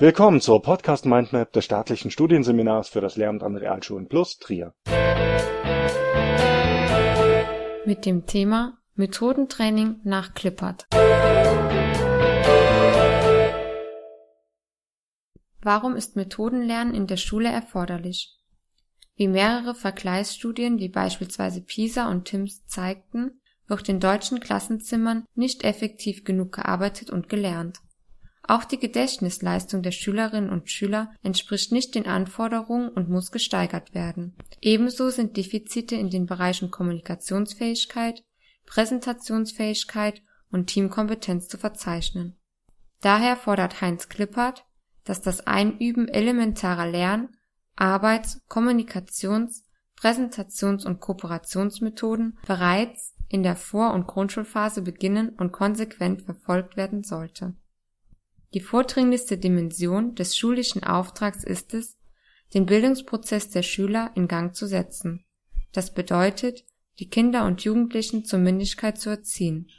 Willkommen zur Podcast Mindmap des staatlichen Studienseminars für das Lehramt an Realschulen Plus Trier. Mit dem Thema Methodentraining nach Klippert. Warum ist Methodenlernen in der Schule erforderlich? Wie mehrere Vergleichsstudien wie beispielsweise PISA und TIMSS zeigten, wird in deutschen Klassenzimmern nicht effektiv genug gearbeitet und gelernt. Auch die Gedächtnisleistung der Schülerinnen und Schüler entspricht nicht den Anforderungen und muss gesteigert werden. Ebenso sind Defizite in den Bereichen Kommunikationsfähigkeit, Präsentationsfähigkeit und Teamkompetenz zu verzeichnen. Daher fordert Heinz Klippert, dass das Einüben elementarer Lern-, Arbeits-, Kommunikations-, Präsentations- und Kooperationsmethoden bereits in der Vor- und Grundschulphase beginnen und konsequent verfolgt werden sollte die vordringlichste Dimension des schulischen Auftrags ist es, den Bildungsprozess der Schüler in Gang zu setzen. Das bedeutet, die Kinder und Jugendlichen zur Mündigkeit zu erziehen.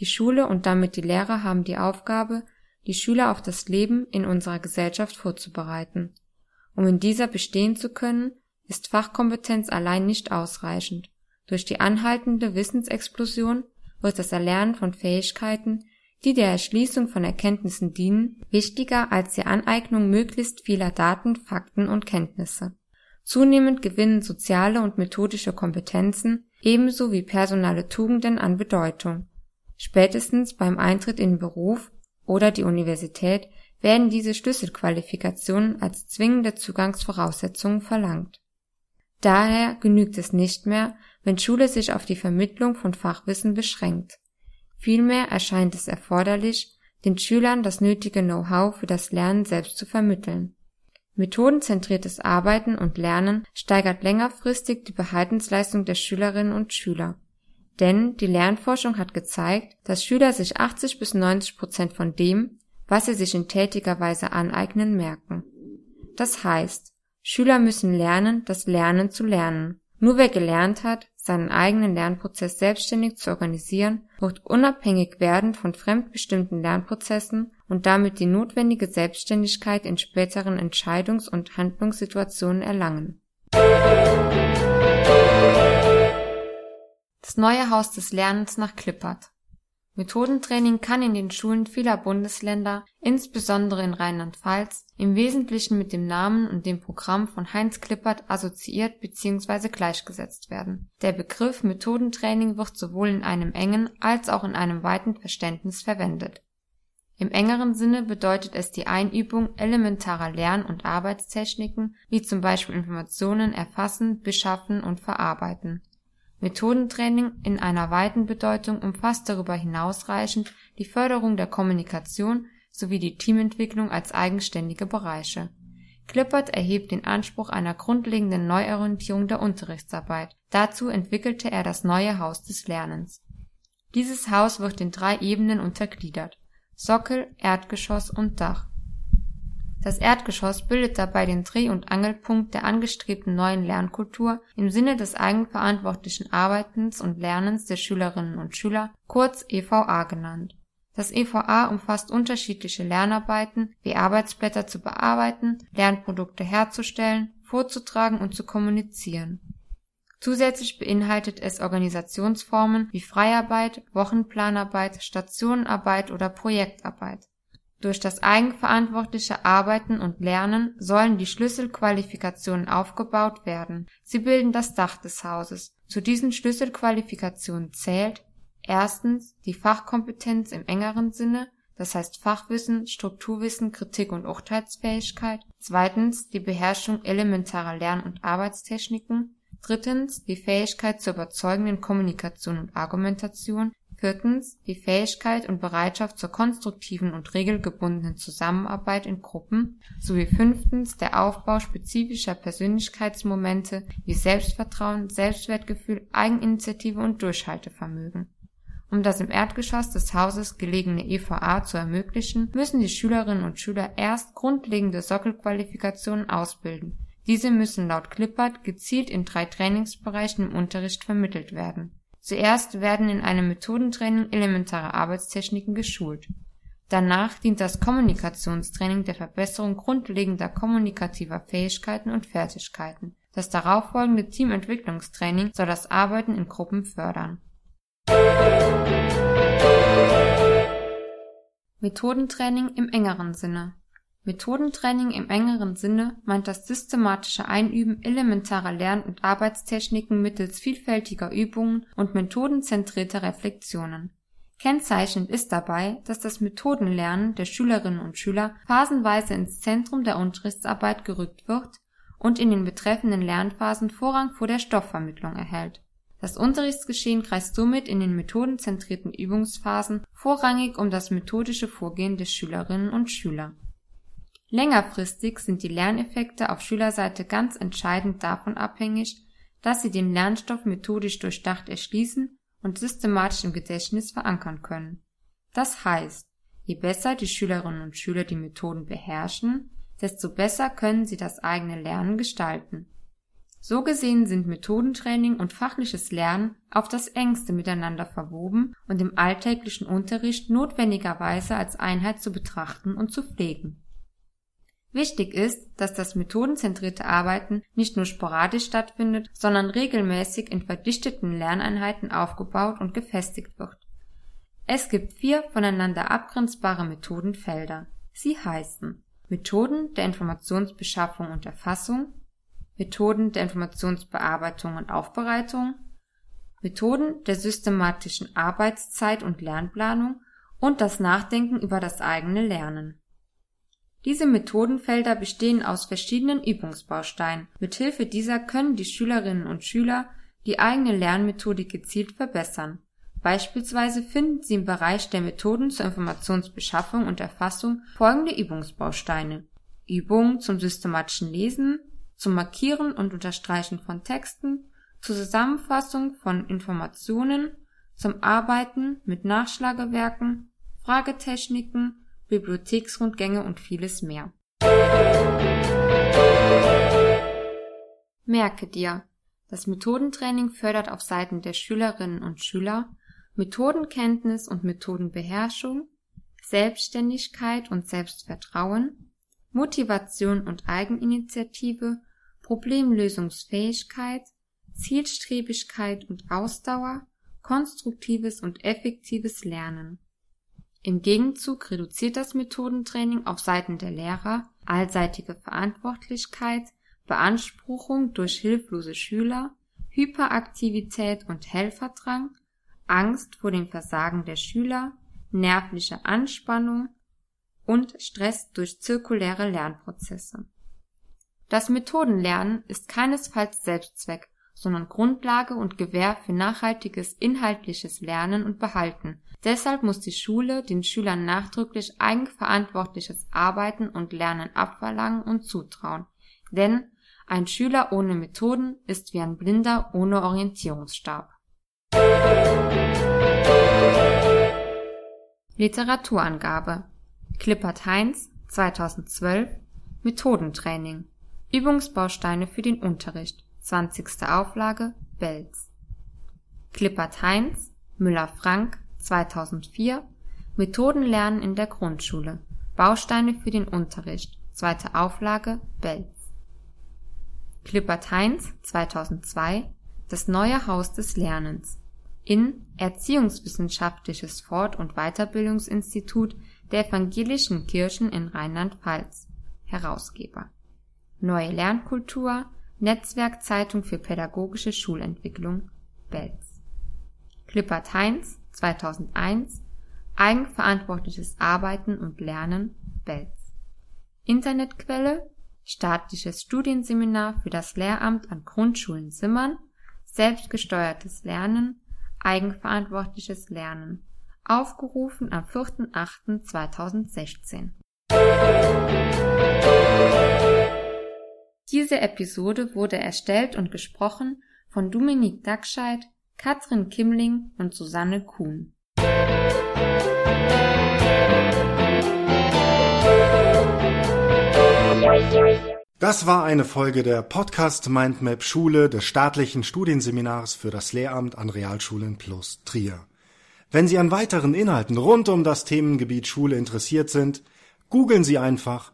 Die Schule und damit die Lehrer haben die Aufgabe, die Schüler auf das Leben in unserer Gesellschaft vorzubereiten. Um in dieser bestehen zu können, ist Fachkompetenz allein nicht ausreichend. Durch die anhaltende Wissensexplosion wird das Erlernen von Fähigkeiten die der Erschließung von Erkenntnissen dienen, wichtiger als die Aneignung möglichst vieler Daten, Fakten und Kenntnisse. Zunehmend gewinnen soziale und methodische Kompetenzen ebenso wie personale Tugenden an Bedeutung. Spätestens beim Eintritt in den Beruf oder die Universität werden diese Schlüsselqualifikationen als zwingende Zugangsvoraussetzungen verlangt. Daher genügt es nicht mehr, wenn Schule sich auf die Vermittlung von Fachwissen beschränkt. Vielmehr erscheint es erforderlich, den Schülern das nötige Know-how für das Lernen selbst zu vermitteln. Methodenzentriertes Arbeiten und Lernen steigert längerfristig die Behaltensleistung der Schülerinnen und Schüler. Denn die Lernforschung hat gezeigt, dass Schüler sich 80 bis 90 Prozent von dem, was sie sich in tätiger Weise aneignen, merken. Das heißt, Schüler müssen lernen, das Lernen zu lernen. Nur wer gelernt hat, seinen eigenen Lernprozess selbstständig zu organisieren und unabhängig werden von fremdbestimmten Lernprozessen und damit die notwendige Selbstständigkeit in späteren Entscheidungs- und Handlungssituationen erlangen. Das neue Haus des Lernens nach Klippert Methodentraining kann in den Schulen vieler Bundesländer, insbesondere in Rheinland-Pfalz, im Wesentlichen mit dem Namen und dem Programm von Heinz Klippert assoziiert bzw. gleichgesetzt werden. Der Begriff Methodentraining wird sowohl in einem engen als auch in einem weiten Verständnis verwendet. Im engeren Sinne bedeutet es die Einübung elementarer Lern- und Arbeitstechniken wie zum Beispiel Informationen erfassen, beschaffen und verarbeiten Methodentraining in einer weiten Bedeutung umfasst darüber hinausreichend die Förderung der Kommunikation sowie die Teamentwicklung als eigenständige Bereiche. Klippert erhebt den Anspruch einer grundlegenden Neuorientierung der Unterrichtsarbeit. Dazu entwickelte er das neue Haus des Lernens. Dieses Haus wird in drei Ebenen untergliedert Sockel, Erdgeschoss und Dach das Erdgeschoss bildet dabei den Dreh- und Angelpunkt der angestrebten neuen Lernkultur im Sinne des eigenverantwortlichen Arbeitens und Lernens der Schülerinnen und Schüler, kurz EVA genannt. Das EVA umfasst unterschiedliche Lernarbeiten wie Arbeitsblätter zu bearbeiten, Lernprodukte herzustellen, vorzutragen und zu kommunizieren. Zusätzlich beinhaltet es Organisationsformen wie Freiarbeit, Wochenplanarbeit, Stationenarbeit oder Projektarbeit durch das eigenverantwortliche Arbeiten und Lernen sollen die Schlüsselqualifikationen aufgebaut werden. Sie bilden das Dach des Hauses. Zu diesen Schlüsselqualifikationen zählt erstens die Fachkompetenz im engeren Sinne, das heißt Fachwissen, Strukturwissen, Kritik und Urteilsfähigkeit, zweitens die Beherrschung elementarer Lern- und Arbeitstechniken, drittens die Fähigkeit zur überzeugenden Kommunikation und Argumentation, Viertens die Fähigkeit und Bereitschaft zur konstruktiven und regelgebundenen Zusammenarbeit in Gruppen sowie fünftens der Aufbau spezifischer Persönlichkeitsmomente wie Selbstvertrauen, Selbstwertgefühl, Eigeninitiative und Durchhaltevermögen. Um das im Erdgeschoss des Hauses gelegene EVA zu ermöglichen, müssen die Schülerinnen und Schüler erst grundlegende Sockelqualifikationen ausbilden. Diese müssen laut Klippert gezielt in drei Trainingsbereichen im Unterricht vermittelt werden Zuerst werden in einem Methodentraining elementare Arbeitstechniken geschult. Danach dient das Kommunikationstraining der Verbesserung grundlegender kommunikativer Fähigkeiten und Fertigkeiten. Das darauffolgende Teamentwicklungstraining soll das Arbeiten in Gruppen fördern. Methodentraining im engeren Sinne Methodentraining im engeren Sinne meint das systematische Einüben elementarer Lern- und Arbeitstechniken mittels vielfältiger Übungen und methodenzentrierter Reflexionen. Kennzeichnend ist dabei, dass das Methodenlernen der Schülerinnen und Schüler phasenweise ins Zentrum der Unterrichtsarbeit gerückt wird und in den betreffenden Lernphasen Vorrang vor der Stoffvermittlung erhält. Das Unterrichtsgeschehen kreist somit in den methodenzentrierten Übungsphasen vorrangig um das methodische Vorgehen der Schülerinnen und Schüler Längerfristig sind die Lerneffekte auf Schülerseite ganz entscheidend davon abhängig, dass sie den Lernstoff methodisch durchdacht erschließen und systematisch im Gedächtnis verankern können. Das heißt, je besser die Schülerinnen und Schüler die Methoden beherrschen, desto besser können sie das eigene Lernen gestalten. So gesehen sind Methodentraining und fachliches Lernen auf das engste miteinander verwoben und im alltäglichen Unterricht notwendigerweise als Einheit zu betrachten und zu pflegen Wichtig ist, dass das methodenzentrierte Arbeiten nicht nur sporadisch stattfindet, sondern regelmäßig in verdichteten Lerneinheiten aufgebaut und gefestigt wird. Es gibt vier voneinander abgrenzbare Methodenfelder. Sie heißen Methoden der Informationsbeschaffung und Erfassung, Methoden der Informationsbearbeitung und Aufbereitung, Methoden der systematischen Arbeitszeit und Lernplanung und das Nachdenken über das eigene Lernen diese Methodenfelder bestehen aus verschiedenen Übungsbausteinen. Mithilfe dieser können die Schülerinnen und Schüler die eigene Lernmethode gezielt verbessern. Beispielsweise finden sie im Bereich der Methoden zur Informationsbeschaffung und Erfassung folgende Übungsbausteine: Übungen zum systematischen Lesen, zum Markieren und Unterstreichen von Texten, zur Zusammenfassung von Informationen, zum Arbeiten mit Nachschlagewerken, Fragetechniken Bibliotheksrundgänge und vieles mehr. Merke dir, das Methodentraining fördert auf Seiten der Schülerinnen und Schüler Methodenkenntnis und Methodenbeherrschung, Selbstständigkeit und Selbstvertrauen, Motivation und Eigeninitiative, Problemlösungsfähigkeit, Zielstrebigkeit und Ausdauer, konstruktives und effektives Lernen im Gegenzug reduziert das Methodentraining auf Seiten der Lehrer allseitige Verantwortlichkeit, Beanspruchung durch hilflose Schüler, Hyperaktivität und Helferdrang, Angst vor dem Versagen der Schüler, nervliche Anspannung und Stress durch zirkuläre Lernprozesse. Das Methodenlernen ist keinesfalls Selbstzweck, sondern Grundlage und Gewähr für nachhaltiges inhaltliches Lernen und Behalten. Deshalb muss die Schule den Schülern nachdrücklich eigenverantwortliches Arbeiten und Lernen abverlangen und zutrauen. Denn ein Schüler ohne Methoden ist wie ein Blinder ohne Orientierungsstab. Literaturangabe. Klippert Heinz 2012 Methodentraining. Übungsbausteine für den Unterricht 20. Auflage Belz. Klippert Heinz Müller Frank 2004 Methodenlernen in der Grundschule. Bausteine für den Unterricht. (zweite Auflage Belz) Klippert-Heinz 2002 Das neue Haus des Lernens. In Erziehungswissenschaftliches Fort und Weiterbildungsinstitut der Evangelischen Kirchen in Rheinland-Pfalz. Herausgeber. Neue Lernkultur Netzwerkzeitung für pädagogische Schulentwicklung Belz. Klippert-Heinz 2001 Eigenverantwortliches Arbeiten und Lernen Belz. Internetquelle Staatliches Studienseminar für das Lehramt an Grundschulen Simmern Selbstgesteuertes Lernen Eigenverantwortliches Lernen aufgerufen am 4.8.2016 Diese Episode wurde erstellt und gesprochen von Dominique Dackscheid Katrin Kimmling und Susanne Kuhn. Das war eine Folge der Podcast Mindmap Schule des staatlichen Studienseminars für das Lehramt an Realschulen plus Trier. Wenn Sie an weiteren Inhalten rund um das Themengebiet Schule interessiert sind, googeln Sie einfach